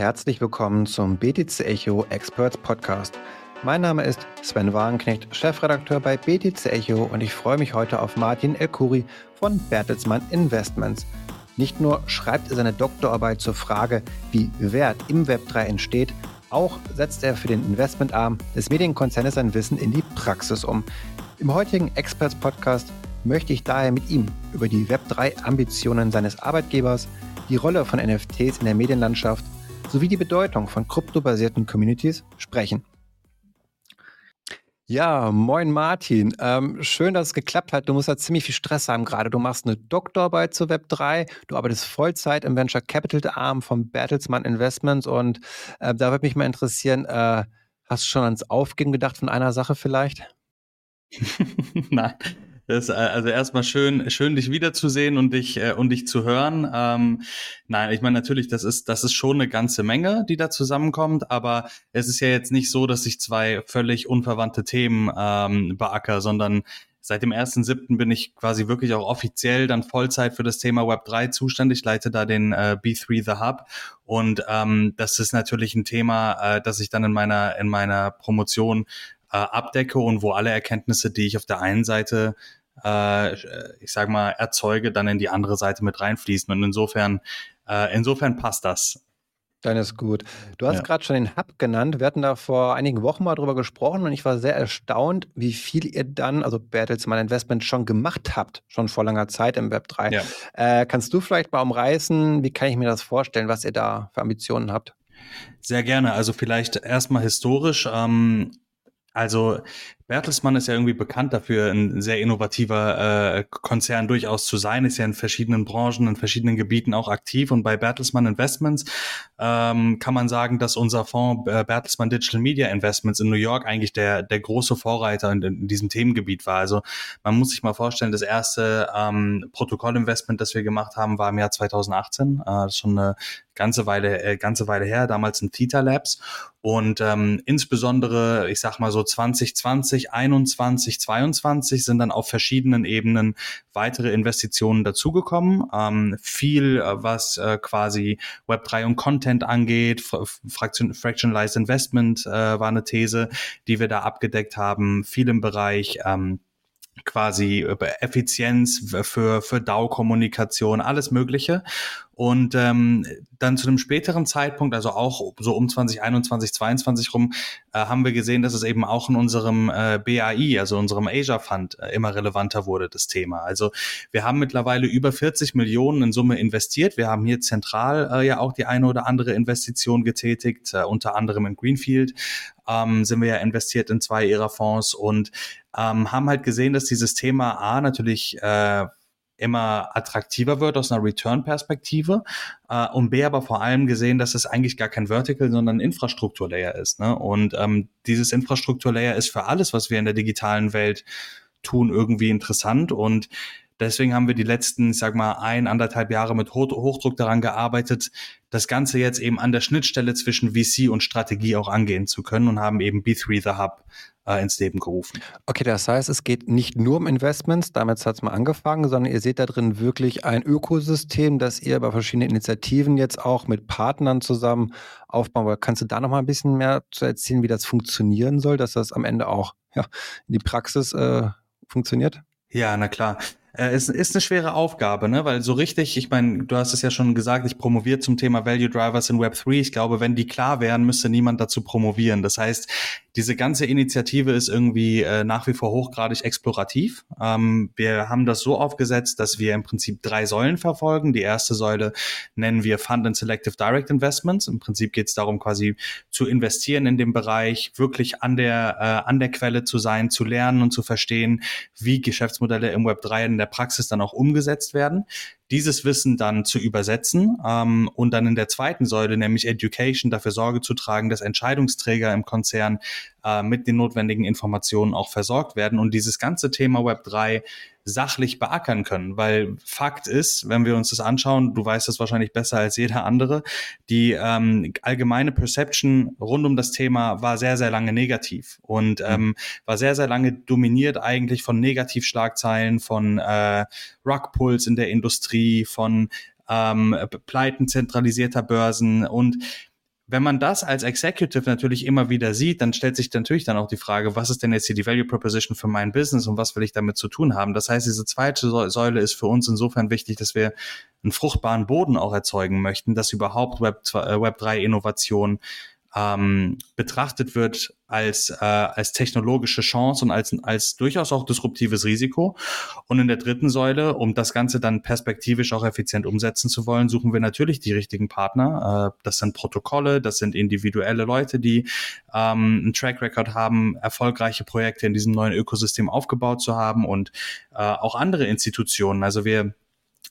herzlich willkommen zum BTC Echo Experts Podcast. Mein Name ist Sven Wagenknecht, Chefredakteur bei BTC Echo und ich freue mich heute auf Martin Elkuri von Bertelsmann Investments. Nicht nur schreibt er seine Doktorarbeit zur Frage, wie Wert im Web3 entsteht, auch setzt er für den Investmentarm des Medienkonzernes sein Wissen in die Praxis um. Im heutigen Experts Podcast möchte ich daher mit ihm über die Web3-Ambitionen seines Arbeitgebers, die Rolle von NFTs in der Medienlandschaft sowie die Bedeutung von kryptobasierten Communities sprechen. Ja, moin Martin. Ähm, schön, dass es geklappt hat. Du musst ja ziemlich viel Stress haben gerade. Du machst eine Doktorarbeit zu Web3, du arbeitest Vollzeit im Venture Capital Arm von Bertelsmann Investments und äh, da würde mich mal interessieren, äh, hast du schon ans Aufgeben gedacht von einer Sache vielleicht? Nein, das, äh, also erstmal schön, schön dich wiederzusehen und dich äh, und dich zu hören. Ähm, nein, ich meine natürlich, das ist das ist schon eine ganze Menge, die da zusammenkommt. Aber es ist ja jetzt nicht so, dass ich zwei völlig unverwandte Themen ähm, beacker, sondern Seit dem 1.7. bin ich quasi wirklich auch offiziell dann Vollzeit für das Thema Web3 zuständig, leite da den äh, B3 The Hub und ähm, das ist natürlich ein Thema, äh, das ich dann in meiner in meiner Promotion äh, abdecke und wo alle Erkenntnisse, die ich auf der einen Seite äh, ich sag mal, erzeuge, dann in die andere Seite mit reinfließen. Und insofern, äh, insofern passt das. Dann ist gut. Du hast ja. gerade schon den Hub genannt. Wir hatten da vor einigen Wochen mal drüber gesprochen und ich war sehr erstaunt, wie viel ihr dann, also Bertelsmann Investment, schon gemacht habt, schon vor langer Zeit im Web 3. Ja. Äh, kannst du vielleicht mal umreißen, wie kann ich mir das vorstellen, was ihr da für Ambitionen habt? Sehr gerne. Also vielleicht erstmal historisch. Ähm, also Bertelsmann ist ja irgendwie bekannt dafür, ein sehr innovativer äh, Konzern durchaus zu sein, ist ja in verschiedenen Branchen, in verschiedenen Gebieten auch aktiv. Und bei Bertelsmann Investments ähm, kann man sagen, dass unser Fonds äh, Bertelsmann Digital Media Investments in New York eigentlich der, der große Vorreiter in, in diesem Themengebiet war. Also man muss sich mal vorstellen, das erste ähm, Protokollinvestment, das wir gemacht haben, war im Jahr 2018. Äh, das ist schon eine ganze Weile, äh, ganze Weile her, damals in Theta Labs. Und ähm, insbesondere, ich sag mal so 2020, 2021, 2022 sind dann auf verschiedenen Ebenen weitere Investitionen dazugekommen. Ähm, viel, äh, was äh, quasi Web3 und Content angeht, Fraction, Fractionalized Investment äh, war eine These, die wir da abgedeckt haben. Viel im Bereich ähm, quasi Effizienz für, für DAO-Kommunikation, alles Mögliche. Und ähm, dann zu einem späteren Zeitpunkt, also auch so um 2021, 2022 rum, äh, haben wir gesehen, dass es eben auch in unserem äh, BAI, also unserem Asia Fund, äh, immer relevanter wurde, das Thema. Also wir haben mittlerweile über 40 Millionen in Summe investiert. Wir haben hier zentral äh, ja auch die eine oder andere Investition getätigt, äh, unter anderem in Greenfield ähm, sind wir ja investiert in zwei ihrer Fonds und ähm, haben halt gesehen, dass dieses Thema A natürlich äh, immer attraktiver wird aus einer Return-Perspektive äh, und B aber vor allem gesehen, dass es eigentlich gar kein Vertical, sondern ein Infrastrukturlayer ist. Ne? Und ähm, dieses Infrastrukturlayer ist für alles, was wir in der digitalen Welt tun, irgendwie interessant und Deswegen haben wir die letzten, ich sag mal, ein, anderthalb Jahre mit Hochdruck daran gearbeitet, das Ganze jetzt eben an der Schnittstelle zwischen VC und Strategie auch angehen zu können und haben eben B3 The Hub äh, ins Leben gerufen. Okay, das heißt, es geht nicht nur um Investments, damit hat es mal angefangen, sondern ihr seht da drin wirklich ein Ökosystem, das ihr bei verschiedenen Initiativen jetzt auch mit Partnern zusammen aufbauen wollt. Kannst du da noch mal ein bisschen mehr zu erzählen, wie das funktionieren soll, dass das am Ende auch ja, in die Praxis äh, funktioniert? Ja, na klar. Äh, es ist eine schwere Aufgabe, ne? weil so richtig, ich meine, du hast es ja schon gesagt, ich promoviere zum Thema Value Drivers in Web3. Ich glaube, wenn die klar wären, müsste niemand dazu promovieren. Das heißt, diese ganze Initiative ist irgendwie äh, nach wie vor hochgradig explorativ. Ähm, wir haben das so aufgesetzt, dass wir im Prinzip drei Säulen verfolgen. Die erste Säule nennen wir Fund and Selective Direct Investments. Im Prinzip geht es darum, quasi zu investieren in dem Bereich, wirklich an der, äh, an der Quelle zu sein, zu lernen und zu verstehen, wie Geschäftsmodelle im Web 3 in der Praxis dann auch umgesetzt werden dieses Wissen dann zu übersetzen ähm, und dann in der zweiten Säule, nämlich Education, dafür Sorge zu tragen, dass Entscheidungsträger im Konzern äh, mit den notwendigen Informationen auch versorgt werden und dieses ganze Thema Web 3 sachlich beackern können. Weil Fakt ist, wenn wir uns das anschauen, du weißt das wahrscheinlich besser als jeder andere, die ähm, allgemeine Perception rund um das Thema war sehr, sehr lange negativ und mhm. ähm, war sehr, sehr lange dominiert eigentlich von Negativschlagzeilen, von äh, Rugpulls in der Industrie, von ähm, Pleiten zentralisierter Börsen und wenn man das als Executive natürlich immer wieder sieht, dann stellt sich natürlich dann auch die Frage, was ist denn jetzt hier die Value Proposition für mein Business und was will ich damit zu tun haben? Das heißt, diese zweite Säule ist für uns insofern wichtig, dass wir einen fruchtbaren Boden auch erzeugen möchten, dass überhaupt Web, äh, Web 3 Innovation ähm, betrachtet wird als, äh, als technologische Chance und als, als durchaus auch disruptives Risiko. Und in der dritten Säule, um das Ganze dann perspektivisch auch effizient umsetzen zu wollen, suchen wir natürlich die richtigen Partner. Äh, das sind Protokolle, das sind individuelle Leute, die ähm, einen Track Record haben, erfolgreiche Projekte in diesem neuen Ökosystem aufgebaut zu haben und äh, auch andere Institutionen. Also wir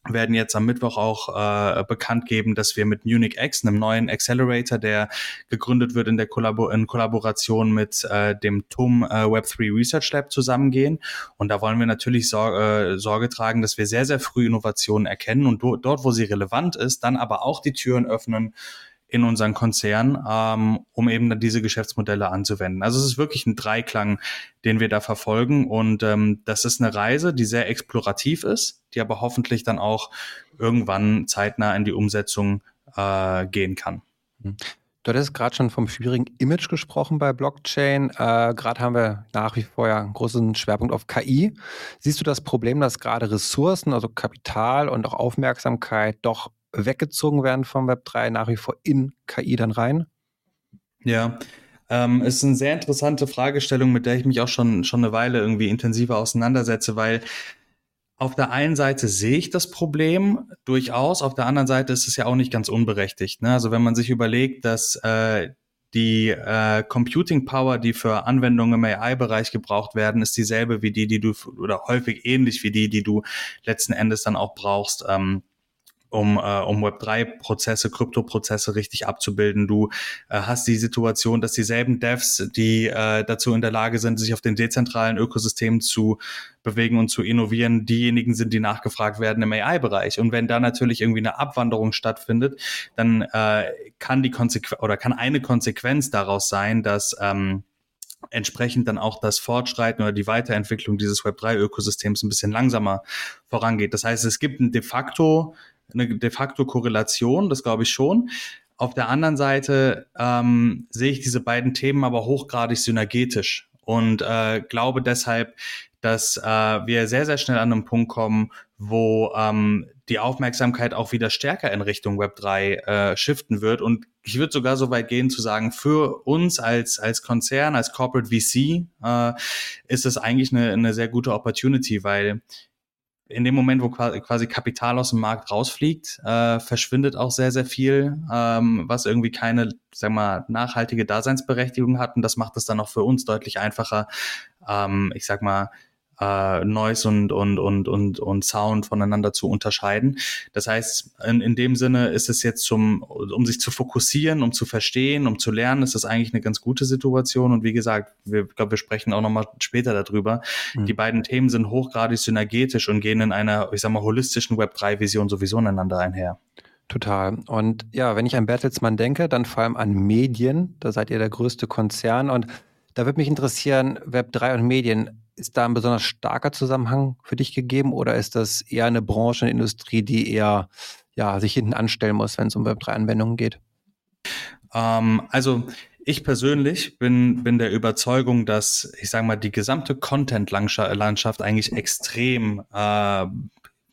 werden jetzt am Mittwoch auch äh, bekannt geben, dass wir mit Munich X, einem neuen Accelerator, der gegründet wird in der Kollabor in Kollaboration mit äh, dem TUM äh, Web3 Research Lab zusammengehen. Und da wollen wir natürlich Sor äh, Sorge tragen, dass wir sehr, sehr früh Innovationen erkennen und dort, wo sie relevant ist, dann aber auch die Türen öffnen in unseren Konzern, ähm, um eben dann diese Geschäftsmodelle anzuwenden. Also es ist wirklich ein Dreiklang, den wir da verfolgen und ähm, das ist eine Reise, die sehr explorativ ist, die aber hoffentlich dann auch irgendwann zeitnah in die Umsetzung äh, gehen kann. Mhm. Du hattest gerade schon vom schwierigen Image gesprochen bei Blockchain. Äh, gerade haben wir nach wie vor ja einen großen Schwerpunkt auf KI. Siehst du das Problem, dass gerade Ressourcen, also Kapital und auch Aufmerksamkeit doch weggezogen werden vom Web 3 nach wie vor in KI dann rein? Ja, ähm, ist eine sehr interessante Fragestellung, mit der ich mich auch schon, schon eine Weile irgendwie intensiver auseinandersetze, weil auf der einen Seite sehe ich das Problem durchaus, auf der anderen Seite ist es ja auch nicht ganz unberechtigt. Ne? Also wenn man sich überlegt, dass äh, die äh, Computing Power, die für Anwendungen im AI-Bereich gebraucht werden, ist dieselbe wie die, die du oder häufig ähnlich wie die, die du letzten Endes dann auch brauchst. Ähm, um, äh, um Web3-Prozesse, Krypto-Prozesse richtig abzubilden. Du äh, hast die Situation, dass dieselben Devs, die äh, dazu in der Lage sind, sich auf den dezentralen Ökosystemen zu bewegen und zu innovieren, diejenigen sind, die nachgefragt werden im AI-Bereich. Und wenn da natürlich irgendwie eine Abwanderung stattfindet, dann äh, kann die Konsequenz oder kann eine Konsequenz daraus sein, dass ähm, entsprechend dann auch das Fortschreiten oder die Weiterentwicklung dieses Web3-Ökosystems ein bisschen langsamer vorangeht. Das heißt, es gibt ein de facto eine de facto Korrelation, das glaube ich schon. Auf der anderen Seite ähm, sehe ich diese beiden Themen aber hochgradig synergetisch und äh, glaube deshalb, dass äh, wir sehr, sehr schnell an einen Punkt kommen, wo ähm, die Aufmerksamkeit auch wieder stärker in Richtung Web3 äh, shiften wird. Und ich würde sogar so weit gehen zu sagen, für uns als, als Konzern, als Corporate VC, äh, ist es eigentlich eine, eine sehr gute Opportunity, weil in dem Moment, wo quasi Kapital aus dem Markt rausfliegt, äh, verschwindet auch sehr, sehr viel, ähm, was irgendwie keine, sag mal, nachhaltige Daseinsberechtigung hat. Und das macht es dann auch für uns deutlich einfacher, ähm, ich sag mal, äh, Noise und, und, und, und, und Sound voneinander zu unterscheiden. Das heißt, in, in dem Sinne ist es jetzt zum, um sich zu fokussieren, um zu verstehen, um zu lernen, ist das eigentlich eine ganz gute Situation. Und wie gesagt, wir, glaube, wir sprechen auch nochmal später darüber. Mhm. Die beiden Themen sind hochgradig synergetisch und gehen in einer, ich sag mal, holistischen Web3-Vision sowieso ineinander einher. Total. Und ja, wenn ich an Bertelsmann denke, dann vor allem an Medien. Da seid ihr der größte Konzern. Und da würde mich interessieren, Web3 und Medien. Ist da ein besonders starker Zusammenhang für dich gegeben oder ist das eher eine Branche, eine Industrie, die eher ja, sich hinten anstellen muss, wenn es um Web3-Anwendungen geht? Ähm, also ich persönlich bin, bin der Überzeugung, dass, ich sage mal, die gesamte Content-Landschaft eigentlich extrem äh,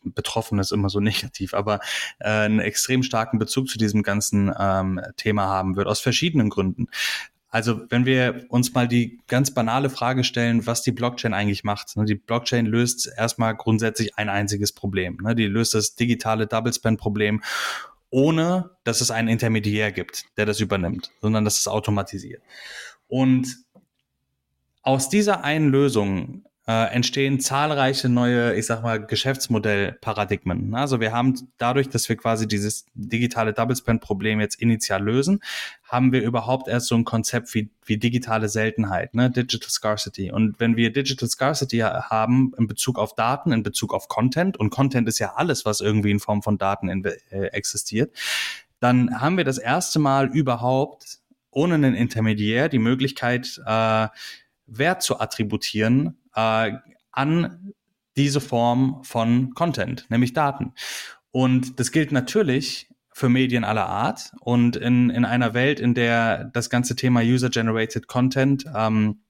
betroffen ist immer so negativ, aber äh, einen extrem starken Bezug zu diesem ganzen ähm, Thema haben wird, aus verschiedenen Gründen. Also wenn wir uns mal die ganz banale Frage stellen, was die Blockchain eigentlich macht. Ne? Die Blockchain löst erstmal grundsätzlich ein einziges Problem. Ne? Die löst das digitale Double Spend Problem, ohne dass es einen Intermediär gibt, der das übernimmt, sondern dass es automatisiert. Und aus dieser einen Lösung äh, entstehen zahlreiche neue, ich sag mal, Geschäftsmodellparadigmen. Also wir haben dadurch, dass wir quasi dieses digitale Double Spend Problem jetzt initial lösen, haben wir überhaupt erst so ein Konzept wie, wie digitale Seltenheit, ne? Digital Scarcity. Und wenn wir Digital Scarcity haben in Bezug auf Daten, in Bezug auf Content, und Content ist ja alles, was irgendwie in Form von Daten in, äh, existiert, dann haben wir das erste Mal überhaupt ohne einen Intermediär die Möglichkeit, äh, Wert zu attributieren äh, an diese Form von Content, nämlich Daten. Und das gilt natürlich für Medien aller Art und in, in einer Welt, in der das ganze Thema User-Generated Content ähm,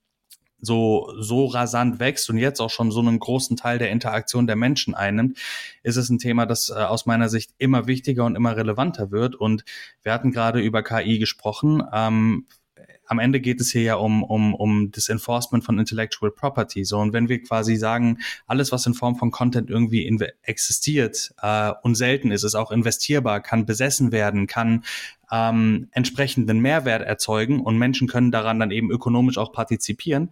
so, so rasant wächst und jetzt auch schon so einen großen Teil der Interaktion der Menschen einnimmt, ist es ein Thema, das äh, aus meiner Sicht immer wichtiger und immer relevanter wird. Und wir hatten gerade über KI gesprochen. Ähm, am Ende geht es hier ja um, um, um das Enforcement von Intellectual Property. So, und wenn wir quasi sagen, alles, was in Form von Content irgendwie existiert äh, und selten ist, ist auch investierbar, kann besessen werden, kann ähm, entsprechenden Mehrwert erzeugen und Menschen können daran dann eben ökonomisch auch partizipieren,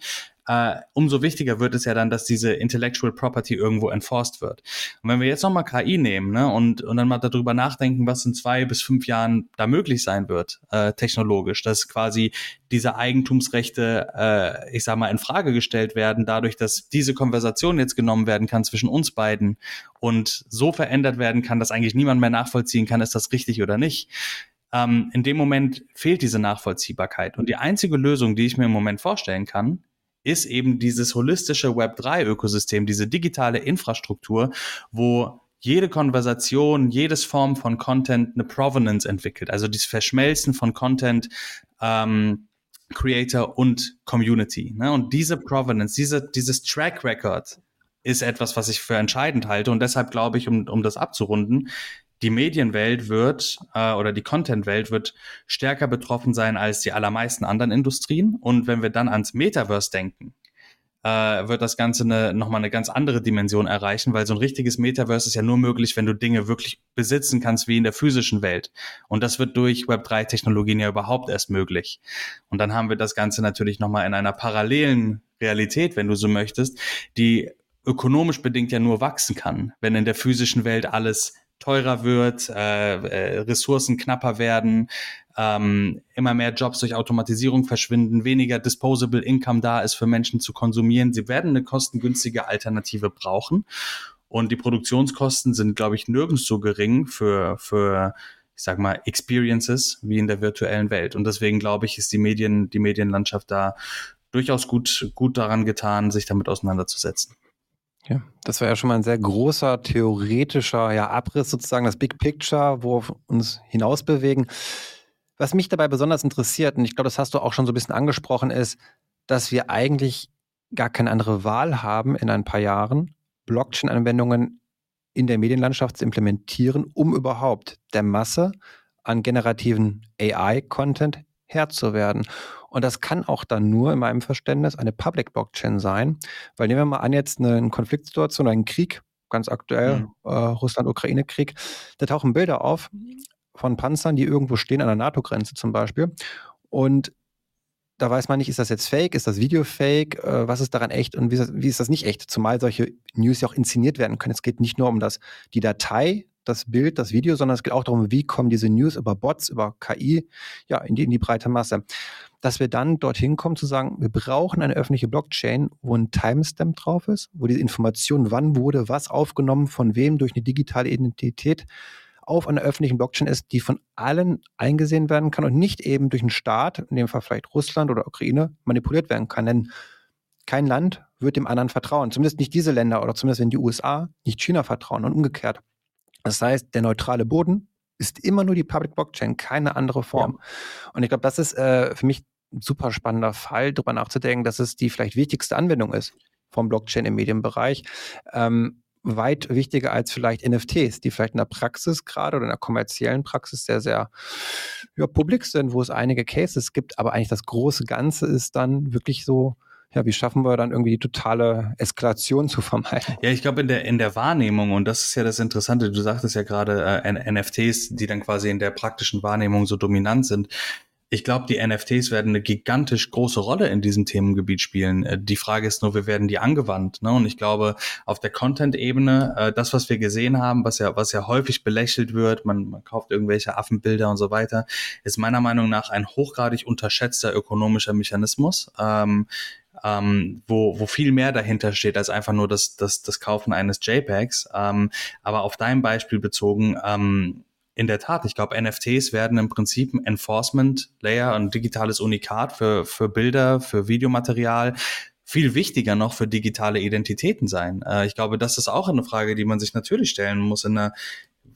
äh, umso wichtiger wird es ja dann, dass diese Intellectual Property irgendwo enforced wird. Und wenn wir jetzt nochmal KI nehmen ne, und, und dann mal darüber nachdenken, was in zwei bis fünf Jahren da möglich sein wird, äh, technologisch, dass quasi diese Eigentumsrechte, äh, ich sag mal, in Frage gestellt werden, dadurch, dass diese Konversation jetzt genommen werden kann zwischen uns beiden und so verändert werden kann, dass eigentlich niemand mehr nachvollziehen kann, ist das richtig oder nicht ähm, in dem Moment fehlt diese Nachvollziehbarkeit. Und die einzige Lösung, die ich mir im Moment vorstellen kann, ist eben dieses holistische Web3-Ökosystem, diese digitale Infrastruktur, wo jede Konversation, jedes Form von Content eine Provenance entwickelt, also dieses Verschmelzen von Content, ähm, Creator und Community. Ne? Und diese Provenance, diese, dieses Track Record ist etwas, was ich für entscheidend halte. Und deshalb glaube ich, um, um das abzurunden, die Medienwelt wird äh, oder die Contentwelt wird stärker betroffen sein als die allermeisten anderen Industrien. Und wenn wir dann ans Metaverse denken, äh, wird das Ganze eine, nochmal eine ganz andere Dimension erreichen, weil so ein richtiges Metaverse ist ja nur möglich, wenn du Dinge wirklich besitzen kannst wie in der physischen Welt. Und das wird durch Web3-Technologien ja überhaupt erst möglich. Und dann haben wir das Ganze natürlich nochmal in einer parallelen Realität, wenn du so möchtest, die ökonomisch bedingt ja nur wachsen kann, wenn in der physischen Welt alles teurer wird, äh, äh, Ressourcen knapper werden, ähm, immer mehr Jobs durch Automatisierung verschwinden, weniger disposable Income da ist für Menschen zu konsumieren. Sie werden eine kostengünstige Alternative brauchen. Und die Produktionskosten sind, glaube ich, nirgends so gering für, für ich sag mal, Experiences wie in der virtuellen Welt. Und deswegen glaube ich, ist die Medien, die Medienlandschaft da durchaus gut, gut daran getan, sich damit auseinanderzusetzen. Ja, das war ja schon mal ein sehr großer theoretischer ja, Abriss sozusagen, das Big Picture, wo wir uns hinaus bewegen. Was mich dabei besonders interessiert, und ich glaube, das hast du auch schon so ein bisschen angesprochen, ist, dass wir eigentlich gar keine andere Wahl haben in ein paar Jahren, Blockchain-Anwendungen in der Medienlandschaft zu implementieren, um überhaupt der Masse an generativen AI-Content Herr zu werden. Und das kann auch dann nur in meinem Verständnis eine Public Blockchain sein, weil nehmen wir mal an jetzt eine Konfliktsituation, einen Krieg, ganz aktuell, mhm. äh, Russland-Ukraine-Krieg, da tauchen Bilder auf von Panzern, die irgendwo stehen an der NATO-Grenze zum Beispiel. Und da weiß man nicht, ist das jetzt fake, ist das Video fake, äh, was ist daran echt und wie ist, das, wie ist, das, nicht echt? Zumal solche News ja auch inszeniert werden können. Es geht nicht nur um das, die Datei, das Bild, das Video, sondern es geht auch darum, wie kommen diese News über Bots, über KI, ja, in die, in die breite Masse. Dass wir dann dorthin kommen zu sagen, wir brauchen eine öffentliche Blockchain, wo ein Timestamp drauf ist, wo diese Information, wann wurde was aufgenommen, von wem durch eine digitale Identität auf einer öffentlichen Blockchain ist, die von allen eingesehen werden kann und nicht eben durch einen Staat, in dem Fall vielleicht Russland oder Ukraine, manipuliert werden kann. Denn kein Land wird dem anderen vertrauen. Zumindest nicht diese Länder oder zumindest wenn die USA nicht China vertrauen und umgekehrt. Das heißt, der neutrale Boden ist immer nur die Public Blockchain, keine andere Form. Ja. Und ich glaube, das ist äh, für mich ein super spannender Fall, darüber nachzudenken, dass es die vielleicht wichtigste Anwendung ist vom Blockchain im Medienbereich. Ähm, weit wichtiger als vielleicht NFTs, die vielleicht in der Praxis gerade oder in der kommerziellen Praxis sehr, sehr ja, publik sind, wo es einige Cases gibt, aber eigentlich das große Ganze ist dann wirklich so ja, wie schaffen wir dann irgendwie die totale Eskalation zu vermeiden? Ja, ich glaube in der in der Wahrnehmung und das ist ja das Interessante. Du sagtest ja gerade äh, NFTs, die dann quasi in der praktischen Wahrnehmung so dominant sind. Ich glaube, die NFTs werden eine gigantisch große Rolle in diesem Themengebiet spielen. Äh, die Frage ist nur, wie werden die angewandt? Ne? Und ich glaube, auf der Content-Ebene, äh, das, was wir gesehen haben, was ja, was ja häufig belächelt wird, man, man kauft irgendwelche Affenbilder und so weiter, ist meiner Meinung nach ein hochgradig unterschätzter ökonomischer Mechanismus. Ähm, ähm, wo, wo viel mehr dahinter steht als einfach nur das, das, das Kaufen eines JPEGs. Ähm, aber auf dein Beispiel bezogen, ähm, in der Tat, ich glaube, NFTs werden im Prinzip ein Enforcement Layer, ein digitales Unikat für, für Bilder, für Videomaterial, viel wichtiger noch für digitale Identitäten sein. Äh, ich glaube, das ist auch eine Frage, die man sich natürlich stellen muss in einer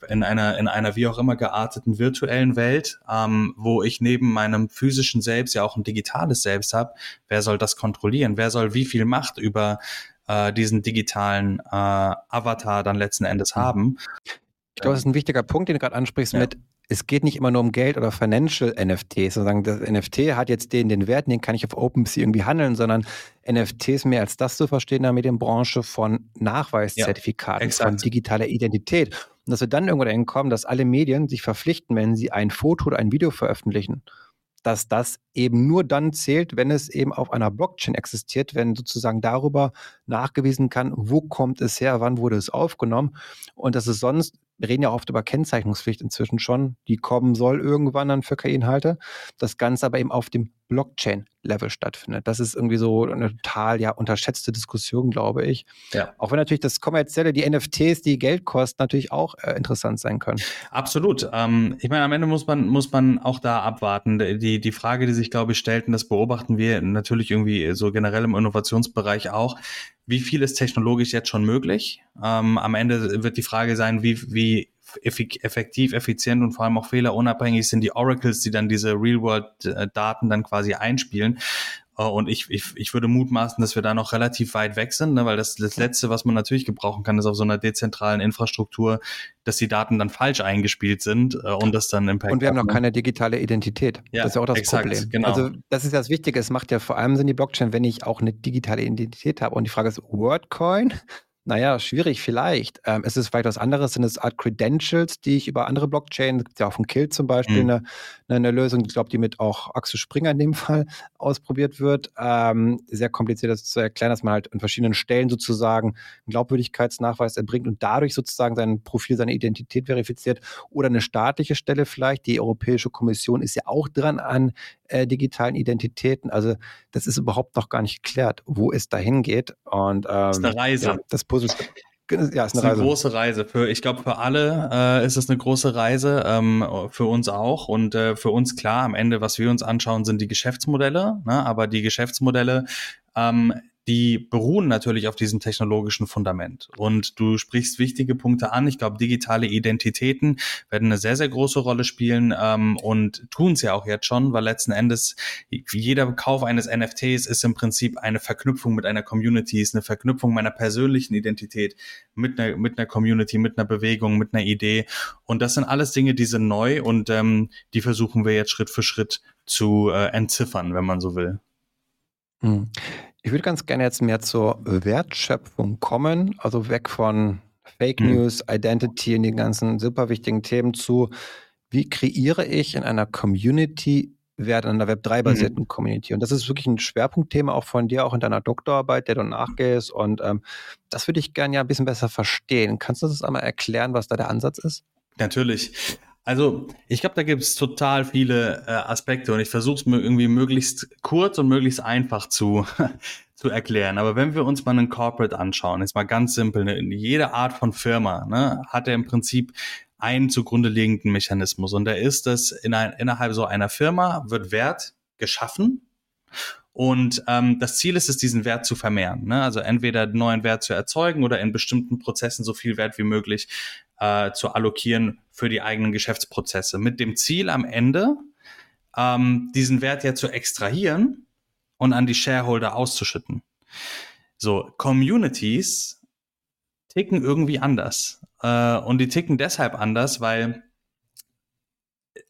in einer, in einer wie auch immer gearteten virtuellen Welt, ähm, wo ich neben meinem physischen Selbst ja auch ein digitales Selbst habe, wer soll das kontrollieren? Wer soll wie viel Macht über äh, diesen digitalen äh, Avatar dann letzten Endes mhm. haben? Ich glaube, das ist ein wichtiger Punkt, den du gerade ansprichst ja. mit, es geht nicht immer nur um Geld oder Financial NFTs, sozusagen das NFT hat jetzt den, den Wert, den kann ich auf OpenSea irgendwie handeln, sondern NFTs mehr als das zu verstehen in der Medienbranche von Nachweiszertifikaten, ja, von digitaler Identität. Und dass wir dann irgendwo dahin kommen, dass alle Medien sich verpflichten, wenn sie ein Foto oder ein Video veröffentlichen, dass das eben nur dann zählt, wenn es eben auf einer Blockchain existiert, wenn sozusagen darüber nachgewiesen kann, wo kommt es her, wann wurde es aufgenommen und dass es sonst wir reden ja oft über Kennzeichnungspflicht inzwischen schon, die kommen soll irgendwann dann für KI-Inhalte. Das Ganze aber eben auf dem Blockchain-Level stattfindet. Das ist irgendwie so eine total ja unterschätzte Diskussion, glaube ich. Ja. Auch wenn natürlich das kommerzielle, die NFTs, die Geld kosten, natürlich auch äh, interessant sein können. Absolut. Ähm, ich meine, am Ende muss man, muss man auch da abwarten. Die, die Frage, die sich, glaube ich, stellt, und das beobachten wir natürlich irgendwie so generell im Innovationsbereich auch, wie viel ist technologisch jetzt schon möglich? Ähm, am Ende wird die Frage sein, wie, wie effektiv, effizient und vor allem auch fehlerunabhängig sind die Oracles, die dann diese Real-World-Daten dann quasi einspielen. Äh, und ich, ich, ich würde mutmaßen, dass wir da noch relativ weit weg sind, ne? weil das, das Letzte, was man natürlich gebrauchen kann, ist auf so einer dezentralen Infrastruktur, dass die Daten dann falsch eingespielt sind äh, und das dann Impact Und wir haben noch keine digitale Identität. Ja, das ist ja auch das exakt, Problem. Genau. Also das ist das Wichtige. Es macht ja vor allem Sinn, die Blockchain, wenn ich auch eine digitale Identität habe. Und die Frage ist, WordCoin naja, schwierig vielleicht. Ähm, es ist vielleicht was anderes, sind es Art Credentials, die ich über andere Blockchains, ja auch von Kill zum Beispiel mhm. eine, eine, Lösung, ich glaube, die mit auch Axel Springer in dem Fall ausprobiert wird. Ähm, sehr kompliziert das zu erklären, dass man halt an verschiedenen Stellen sozusagen einen Glaubwürdigkeitsnachweis erbringt und dadurch sozusagen sein Profil, seine Identität verifiziert. Oder eine staatliche Stelle vielleicht. Die Europäische Kommission ist ja auch dran an äh, digitalen Identitäten. Also das ist überhaupt noch gar nicht geklärt, wo es dahin geht. Und ähm, das ist eine Reise. Ja, das Puzzle. Ja, ist eine, ist eine große Reise. Für, ich glaube, für alle äh, ist es eine große Reise, ähm, für uns auch. Und äh, für uns klar, am Ende, was wir uns anschauen, sind die Geschäftsmodelle. Ne? Aber die Geschäftsmodelle ähm, die beruhen natürlich auf diesem technologischen Fundament. Und du sprichst wichtige Punkte an. Ich glaube, digitale Identitäten werden eine sehr, sehr große Rolle spielen ähm, und tun es ja auch jetzt schon, weil letzten Endes jeder Kauf eines NFTs ist im Prinzip eine Verknüpfung mit einer Community, ist eine Verknüpfung meiner persönlichen Identität mit einer, mit einer Community, mit einer Bewegung, mit einer Idee. Und das sind alles Dinge, die sind neu und ähm, die versuchen wir jetzt Schritt für Schritt zu äh, entziffern, wenn man so will. Hm. Ich würde ganz gerne jetzt mehr zur Wertschöpfung kommen, also weg von Fake mhm. News, Identity und den ganzen super wichtigen Themen zu, wie kreiere ich in einer Community Wert, in einer Web3-basierten mhm. Community. Und das ist wirklich ein Schwerpunktthema auch von dir, auch in deiner Doktorarbeit, der du nachgehst. Und ähm, das würde ich gerne ja ein bisschen besser verstehen. Kannst du das einmal erklären, was da der Ansatz ist? Natürlich. Also, ich glaube, da gibt es total viele äh, Aspekte und ich versuche es mir irgendwie möglichst kurz und möglichst einfach zu, zu erklären. Aber wenn wir uns mal einen Corporate anschauen, ist mal ganz simpel, ne, jede Art von Firma ne, hat ja im Prinzip einen zugrunde liegenden Mechanismus und der ist, dass in ein, innerhalb so einer Firma wird Wert geschaffen und ähm, das Ziel ist es, diesen Wert zu vermehren. Ne? Also entweder neuen Wert zu erzeugen oder in bestimmten Prozessen so viel Wert wie möglich äh, zu allokieren für die eigenen Geschäftsprozesse. Mit dem Ziel am Ende, ähm, diesen Wert ja zu extrahieren und an die Shareholder auszuschütten. So, Communities ticken irgendwie anders. Äh, und die ticken deshalb anders, weil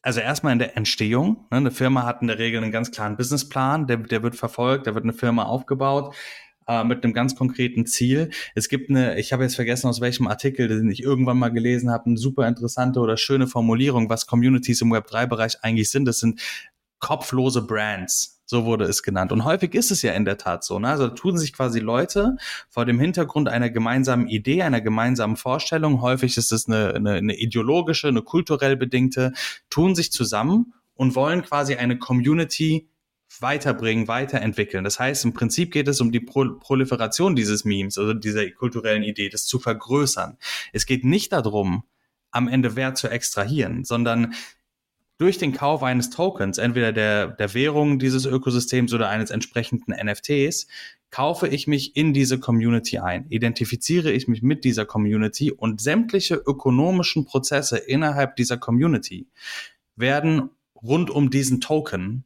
also erstmal in der Entstehung. Ne, eine Firma hat in der Regel einen ganz klaren Businessplan, der, der wird verfolgt, da wird eine Firma aufgebaut äh, mit einem ganz konkreten Ziel. Es gibt eine, ich habe jetzt vergessen, aus welchem Artikel, den ich irgendwann mal gelesen habe, eine super interessante oder schöne Formulierung, was Communities im Web3-Bereich eigentlich sind. Das sind kopflose Brands. So wurde es genannt. Und häufig ist es ja in der Tat so. Ne? Also tun sich quasi Leute vor dem Hintergrund einer gemeinsamen Idee, einer gemeinsamen Vorstellung, häufig ist es eine, eine, eine ideologische, eine kulturell bedingte, tun sich zusammen und wollen quasi eine Community weiterbringen, weiterentwickeln. Das heißt, im Prinzip geht es um die Pro Proliferation dieses Memes, also dieser kulturellen Idee, das zu vergrößern. Es geht nicht darum, am Ende Wert zu extrahieren, sondern durch den Kauf eines Tokens, entweder der, der Währung dieses Ökosystems oder eines entsprechenden NFTs, kaufe ich mich in diese Community ein, identifiziere ich mich mit dieser Community und sämtliche ökonomischen Prozesse innerhalb dieser Community werden rund um diesen Token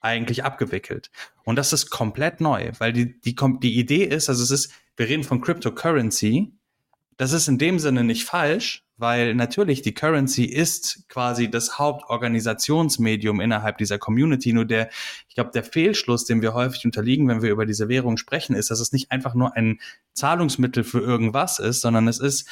eigentlich abgewickelt. Und das ist komplett neu, weil die, die, die Idee ist, also es ist, wir reden von Cryptocurrency, das ist in dem Sinne nicht falsch, weil natürlich die Currency ist quasi das Hauptorganisationsmedium innerhalb dieser Community. Nur der, ich glaube, der Fehlschluss, dem wir häufig unterliegen, wenn wir über diese Währung sprechen, ist, dass es nicht einfach nur ein Zahlungsmittel für irgendwas ist, sondern es ist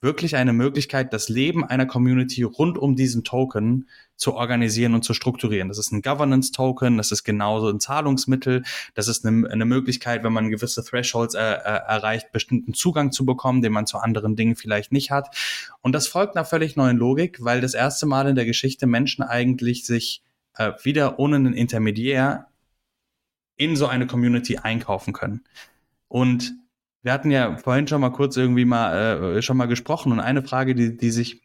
wirklich eine Möglichkeit, das Leben einer Community rund um diesen Token zu organisieren und zu strukturieren. Das ist ein Governance-Token, das ist genauso ein Zahlungsmittel, das ist eine, eine Möglichkeit, wenn man gewisse Thresholds äh, äh, erreicht, bestimmten Zugang zu bekommen, den man zu anderen Dingen vielleicht nicht hat. Und das folgt einer völlig neuen Logik, weil das erste Mal in der Geschichte Menschen eigentlich sich äh, wieder ohne einen Intermediär in so eine Community einkaufen können. Und wir hatten ja vorhin schon mal kurz irgendwie mal äh, schon mal gesprochen und eine Frage, die, die sich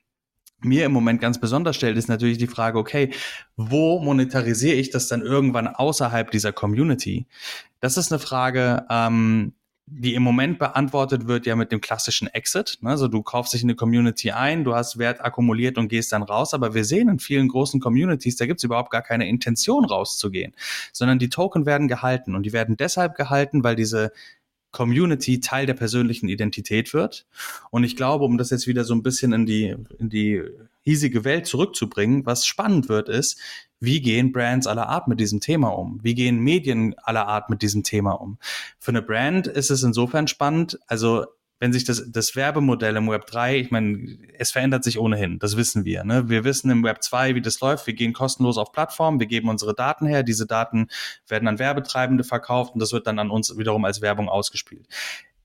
mir im Moment ganz besonders stellt, ist natürlich die Frage, okay, wo monetarisiere ich das dann irgendwann außerhalb dieser Community? Das ist eine Frage, ähm, die im Moment beantwortet wird ja mit dem klassischen Exit. Also du kaufst dich in eine Community ein, du hast Wert akkumuliert und gehst dann raus. Aber wir sehen in vielen großen Communities, da gibt es überhaupt gar keine Intention rauszugehen, sondern die Token werden gehalten und die werden deshalb gehalten, weil diese Community Teil der persönlichen Identität wird. Und ich glaube, um das jetzt wieder so ein bisschen in die, in die hiesige Welt zurückzubringen, was spannend wird, ist, wie gehen Brands aller Art mit diesem Thema um? Wie gehen Medien aller Art mit diesem Thema um? Für eine Brand ist es insofern spannend, also wenn sich das, das Werbemodell im Web 3, ich meine, es verändert sich ohnehin, das wissen wir. Ne? Wir wissen im Web 2, wie das läuft. Wir gehen kostenlos auf Plattformen, wir geben unsere Daten her, diese Daten werden an Werbetreibende verkauft und das wird dann an uns wiederum als Werbung ausgespielt.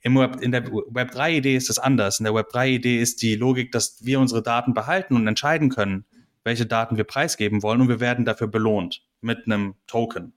Im Web, in der Web 3-Idee ist es anders. In der Web 3-Idee ist die Logik, dass wir unsere Daten behalten und entscheiden können, welche Daten wir preisgeben wollen und wir werden dafür belohnt mit einem Token.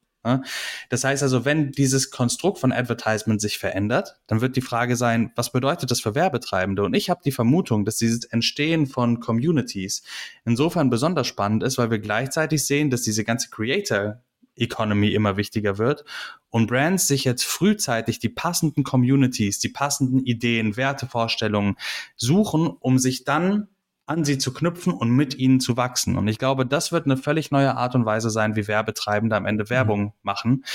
Das heißt also, wenn dieses Konstrukt von Advertisement sich verändert, dann wird die Frage sein, was bedeutet das für Werbetreibende? Und ich habe die Vermutung, dass dieses Entstehen von Communities insofern besonders spannend ist, weil wir gleichzeitig sehen, dass diese ganze Creator Economy immer wichtiger wird und Brands sich jetzt frühzeitig die passenden Communities, die passenden Ideen, Wertevorstellungen suchen, um sich dann an sie zu knüpfen und mit ihnen zu wachsen. Und ich glaube, das wird eine völlig neue Art und Weise sein, wie Werbetreibende am Ende Werbung mhm. machen.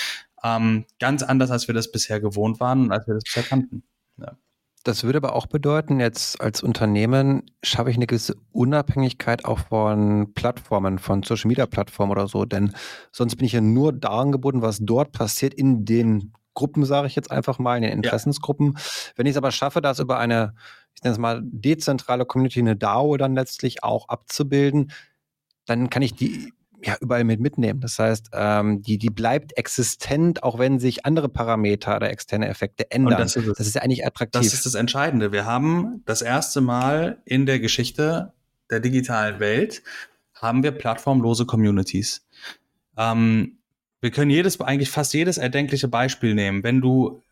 Ähm, ganz anders, als wir das bisher gewohnt waren und als wir das bisher kannten. Ja. Das würde aber auch bedeuten, jetzt als Unternehmen schaffe ich eine gewisse Unabhängigkeit auch von Plattformen, von Social Media Plattformen oder so, denn sonst bin ich ja nur daran gebunden, was dort passiert in den Gruppen, sage ich jetzt einfach mal, in den Interessensgruppen. Ja. Wenn ich es aber schaffe, das über eine ich nenne es mal, dezentrale Community, eine DAO dann letztlich auch abzubilden, dann kann ich die ja überall mit mitnehmen. Das heißt, ähm, die, die bleibt existent, auch wenn sich andere Parameter oder externe Effekte ändern. Das ist, das ist, ja eigentlich attraktiv. Das ist das Entscheidende. Wir haben das erste Mal in der Geschichte der digitalen Welt haben wir plattformlose Communities. Ähm, wir können jedes, eigentlich fast jedes erdenkliche Beispiel nehmen. Wenn du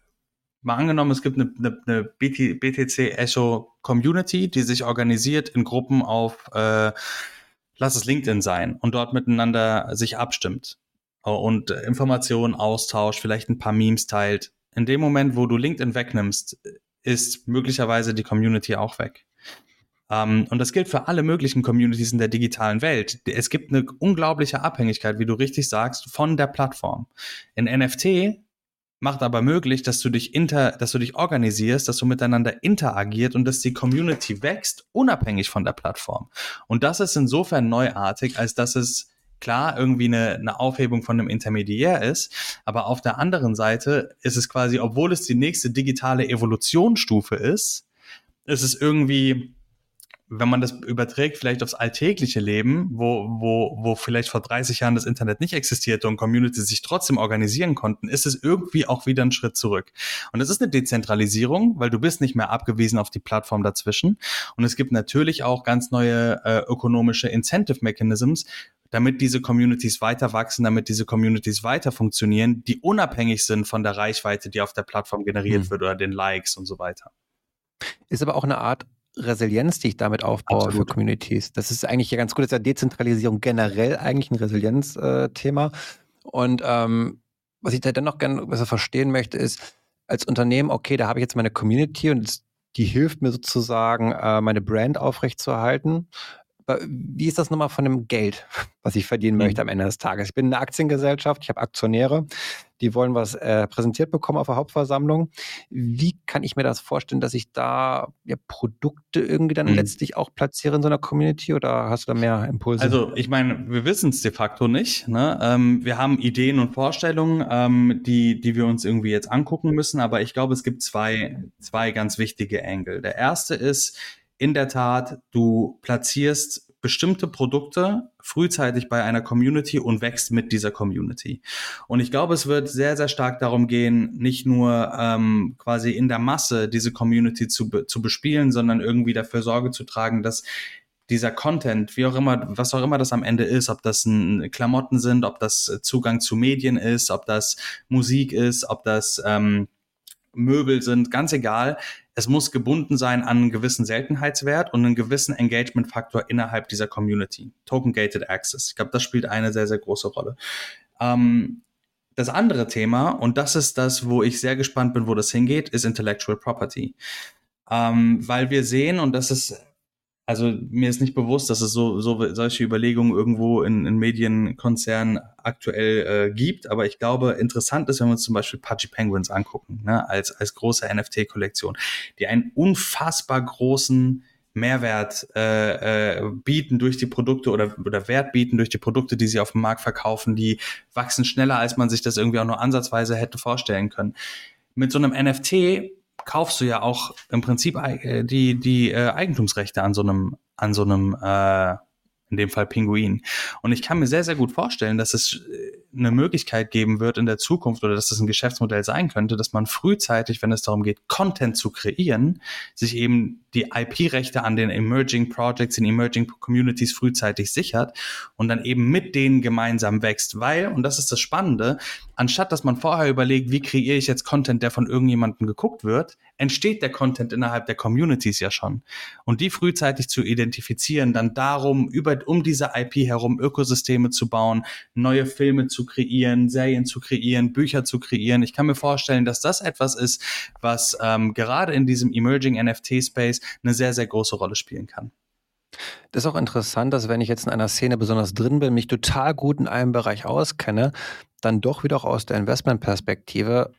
mal angenommen, es gibt eine, eine, eine BTC Echo Community, die sich organisiert in Gruppen auf, äh, lass es LinkedIn sein und dort miteinander sich abstimmt und Informationen austauscht, vielleicht ein paar Memes teilt. In dem Moment, wo du LinkedIn wegnimmst, ist möglicherweise die Community auch weg. Um, ähm, und das gilt für alle möglichen Communities in der digitalen Welt. Es gibt eine unglaubliche Abhängigkeit, wie du richtig sagst, von der Plattform. In NFT macht aber möglich, dass du dich inter, dass du dich organisierst, dass du miteinander interagiert und dass die Community wächst, unabhängig von der Plattform. Und das ist insofern neuartig, als dass es klar irgendwie eine, eine Aufhebung von einem Intermediär ist, aber auf der anderen Seite ist es quasi, obwohl es die nächste digitale Evolutionsstufe ist, ist es irgendwie wenn man das überträgt, vielleicht aufs alltägliche Leben, wo, wo, wo vielleicht vor 30 Jahren das Internet nicht existierte und Communities sich trotzdem organisieren konnten, ist es irgendwie auch wieder ein Schritt zurück. Und es ist eine Dezentralisierung, weil du bist nicht mehr abgewiesen auf die Plattform dazwischen. Und es gibt natürlich auch ganz neue äh, ökonomische Incentive Mechanisms, damit diese Communities weiter wachsen, damit diese Communities weiter funktionieren, die unabhängig sind von der Reichweite, die auf der Plattform generiert hm. wird oder den Likes und so weiter. Ist aber auch eine Art Resilienz, die ich damit aufbaue Absolut. für Communities. Das ist eigentlich ja ganz gut. Das ist ja Dezentralisierung generell eigentlich ein Resilienzthema. Und ähm, was ich da dennoch gerne besser verstehen möchte, ist, als Unternehmen, okay, da habe ich jetzt meine Community und die hilft mir sozusagen, äh, meine Brand aufrechtzuerhalten. Wie ist das nochmal von dem Geld, was ich verdienen möchte mhm. am Ende des Tages? Ich bin eine Aktiengesellschaft, ich habe Aktionäre, die wollen was äh, präsentiert bekommen auf der Hauptversammlung. Wie kann ich mir das vorstellen, dass ich da ja, Produkte irgendwie dann mhm. letztlich auch platziere in so einer Community oder hast du da mehr Impulse? Also ich meine, wir wissen es de facto nicht. Ne? Ähm, wir haben Ideen und Vorstellungen, ähm, die, die wir uns irgendwie jetzt angucken müssen, aber ich glaube, es gibt zwei, zwei ganz wichtige Engel. Der erste ist, in der Tat, du platzierst bestimmte Produkte frühzeitig bei einer Community und wächst mit dieser Community. Und ich glaube, es wird sehr, sehr stark darum gehen, nicht nur ähm, quasi in der Masse diese Community zu, zu bespielen, sondern irgendwie dafür Sorge zu tragen, dass dieser Content, wie auch immer, was auch immer das am Ende ist, ob das ein Klamotten sind, ob das Zugang zu Medien ist, ob das Musik ist, ob das ähm, Möbel sind, ganz egal. Es muss gebunden sein an einen gewissen Seltenheitswert und einen gewissen Engagement-Faktor innerhalb dieser Community. Token-Gated Access. Ich glaube, das spielt eine sehr, sehr große Rolle. Ähm, das andere Thema, und das ist das, wo ich sehr gespannt bin, wo das hingeht, ist Intellectual Property. Ähm, weil wir sehen, und das ist also mir ist nicht bewusst, dass es so, so solche Überlegungen irgendwo in, in Medienkonzernen aktuell äh, gibt, aber ich glaube, interessant ist, wenn wir uns zum Beispiel Pudgy Penguins angucken, ne, als, als große NFT-Kollektion, die einen unfassbar großen Mehrwert äh, äh, bieten durch die Produkte oder, oder Wert bieten durch die Produkte, die sie auf dem Markt verkaufen, die wachsen schneller, als man sich das irgendwie auch nur ansatzweise hätte vorstellen können. Mit so einem NFT kaufst du ja auch im Prinzip äh, die, die äh, Eigentumsrechte an so einem, an so einem äh, in dem Fall Pinguin. Und ich kann mir sehr, sehr gut vorstellen, dass es äh, eine Möglichkeit geben wird in der Zukunft oder dass das ein Geschäftsmodell sein könnte, dass man frühzeitig, wenn es darum geht, Content zu kreieren, sich eben die IP-Rechte an den Emerging Projects, den Emerging Communities frühzeitig sichert und dann eben mit denen gemeinsam wächst. Weil, und das ist das Spannende, anstatt dass man vorher überlegt, wie kreiere ich jetzt Content, der von irgendjemandem geguckt wird, entsteht der Content innerhalb der Communities ja schon. Und die frühzeitig zu identifizieren, dann darum, über, um diese IP herum Ökosysteme zu bauen, neue Filme zu kreieren, Serien zu kreieren, Bücher zu kreieren. Ich kann mir vorstellen, dass das etwas ist, was ähm, gerade in diesem Emerging NFT-Space eine sehr, sehr große Rolle spielen kann. Das ist auch interessant, dass wenn ich jetzt in einer Szene besonders drin bin, mich total gut in einem Bereich auskenne, dann doch wieder auch aus der Investmentperspektive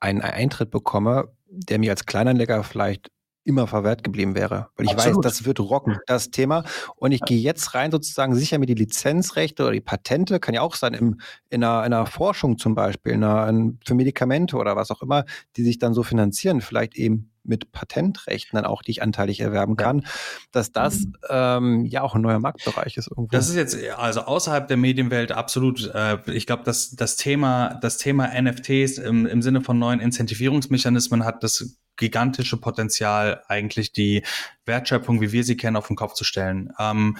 einen Eintritt bekomme, der mir als Kleinanleger vielleicht immer verwehrt geblieben wäre. Weil ich Absolut. weiß, das wird rocken, das Thema. Und ich gehe jetzt rein sozusagen sicher mir die Lizenzrechte oder die Patente, kann ja auch sein, im, in, einer, in einer Forschung zum Beispiel, in einer, für Medikamente oder was auch immer, die sich dann so finanzieren, vielleicht eben mit Patentrechten dann auch, die ich anteilig erwerben kann, ja. dass das mhm. ähm, ja auch ein neuer Marktbereich ist irgendwo. Das ist jetzt also außerhalb der Medienwelt absolut. Äh, ich glaube, dass das Thema, das Thema NFTs im, im Sinne von neuen Incentivierungsmechanismen hat das gigantische Potenzial, eigentlich die Wertschöpfung, wie wir sie kennen, auf den Kopf zu stellen. Ähm,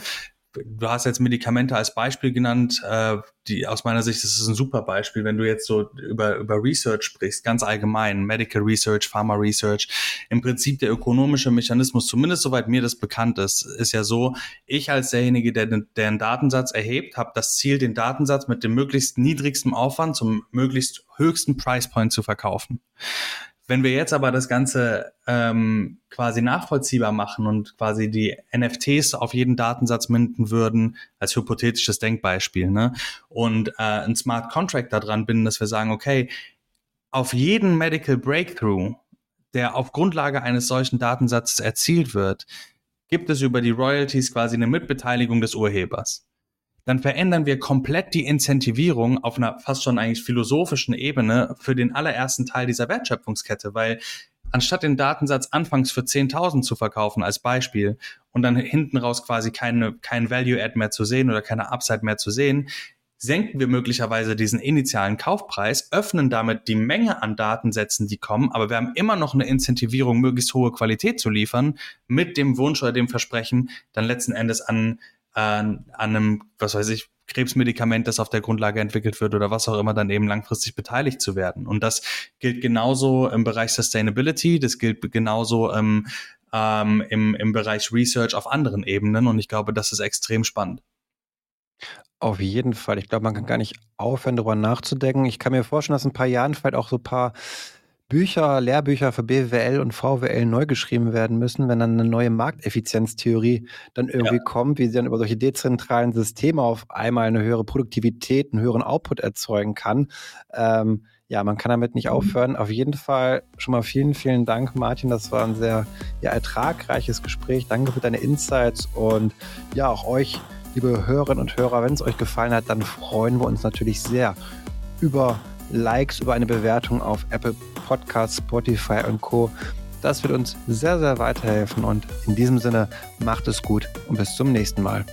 du hast jetzt Medikamente als Beispiel genannt. Äh, die aus meiner Sicht ist es ein super Beispiel, wenn du jetzt so über, über Research sprichst, ganz allgemein, Medical Research, Pharma Research. Im Prinzip der ökonomische Mechanismus, zumindest soweit mir das bekannt ist, ist ja so, ich als derjenige, der, der einen Datensatz erhebt, habe das Ziel, den Datensatz mit dem möglichst niedrigsten Aufwand zum möglichst höchsten Price Point zu verkaufen. Wenn wir jetzt aber das Ganze ähm, quasi nachvollziehbar machen und quasi die NFTs auf jeden Datensatz minden würden, als hypothetisches Denkbeispiel, ne? und äh, ein Smart Contract daran binden, dass wir sagen, okay, auf jeden Medical Breakthrough, der auf Grundlage eines solchen Datensatzes erzielt wird, gibt es über die Royalties quasi eine Mitbeteiligung des Urhebers dann verändern wir komplett die Incentivierung auf einer fast schon eigentlich philosophischen Ebene für den allerersten Teil dieser Wertschöpfungskette, weil anstatt den Datensatz anfangs für 10.000 zu verkaufen als Beispiel und dann hinten raus quasi keine, kein Value-Add mehr zu sehen oder keine Upside mehr zu sehen, senken wir möglicherweise diesen initialen Kaufpreis, öffnen damit die Menge an Datensätzen, die kommen, aber wir haben immer noch eine Incentivierung, möglichst hohe Qualität zu liefern, mit dem Wunsch oder dem Versprechen, dann letzten Endes an an, einem, was weiß ich, Krebsmedikament, das auf der Grundlage entwickelt wird oder was auch immer, dann eben langfristig beteiligt zu werden. Und das gilt genauso im Bereich Sustainability, das gilt genauso im, ähm, im, im Bereich Research auf anderen Ebenen. Und ich glaube, das ist extrem spannend. Auf jeden Fall. Ich glaube, man kann gar nicht aufhören, darüber nachzudenken. Ich kann mir vorstellen, dass in ein paar Jahren vielleicht auch so ein paar Bücher, Lehrbücher für BWL und VWL neu geschrieben werden müssen, wenn dann eine neue Markteffizienztheorie dann irgendwie ja. kommt, wie sie dann über solche dezentralen Systeme auf einmal eine höhere Produktivität, einen höheren Output erzeugen kann. Ähm, ja, man kann damit nicht aufhören. Auf jeden Fall schon mal vielen, vielen Dank, Martin. Das war ein sehr ja, ertragreiches Gespräch. Danke für deine Insights und ja, auch euch liebe Hörerinnen und Hörer, wenn es euch gefallen hat, dann freuen wir uns natürlich sehr über Likes, über eine Bewertung auf Apple Podcasts, Spotify und Co. Das wird uns sehr, sehr weiterhelfen und in diesem Sinne macht es gut und bis zum nächsten Mal.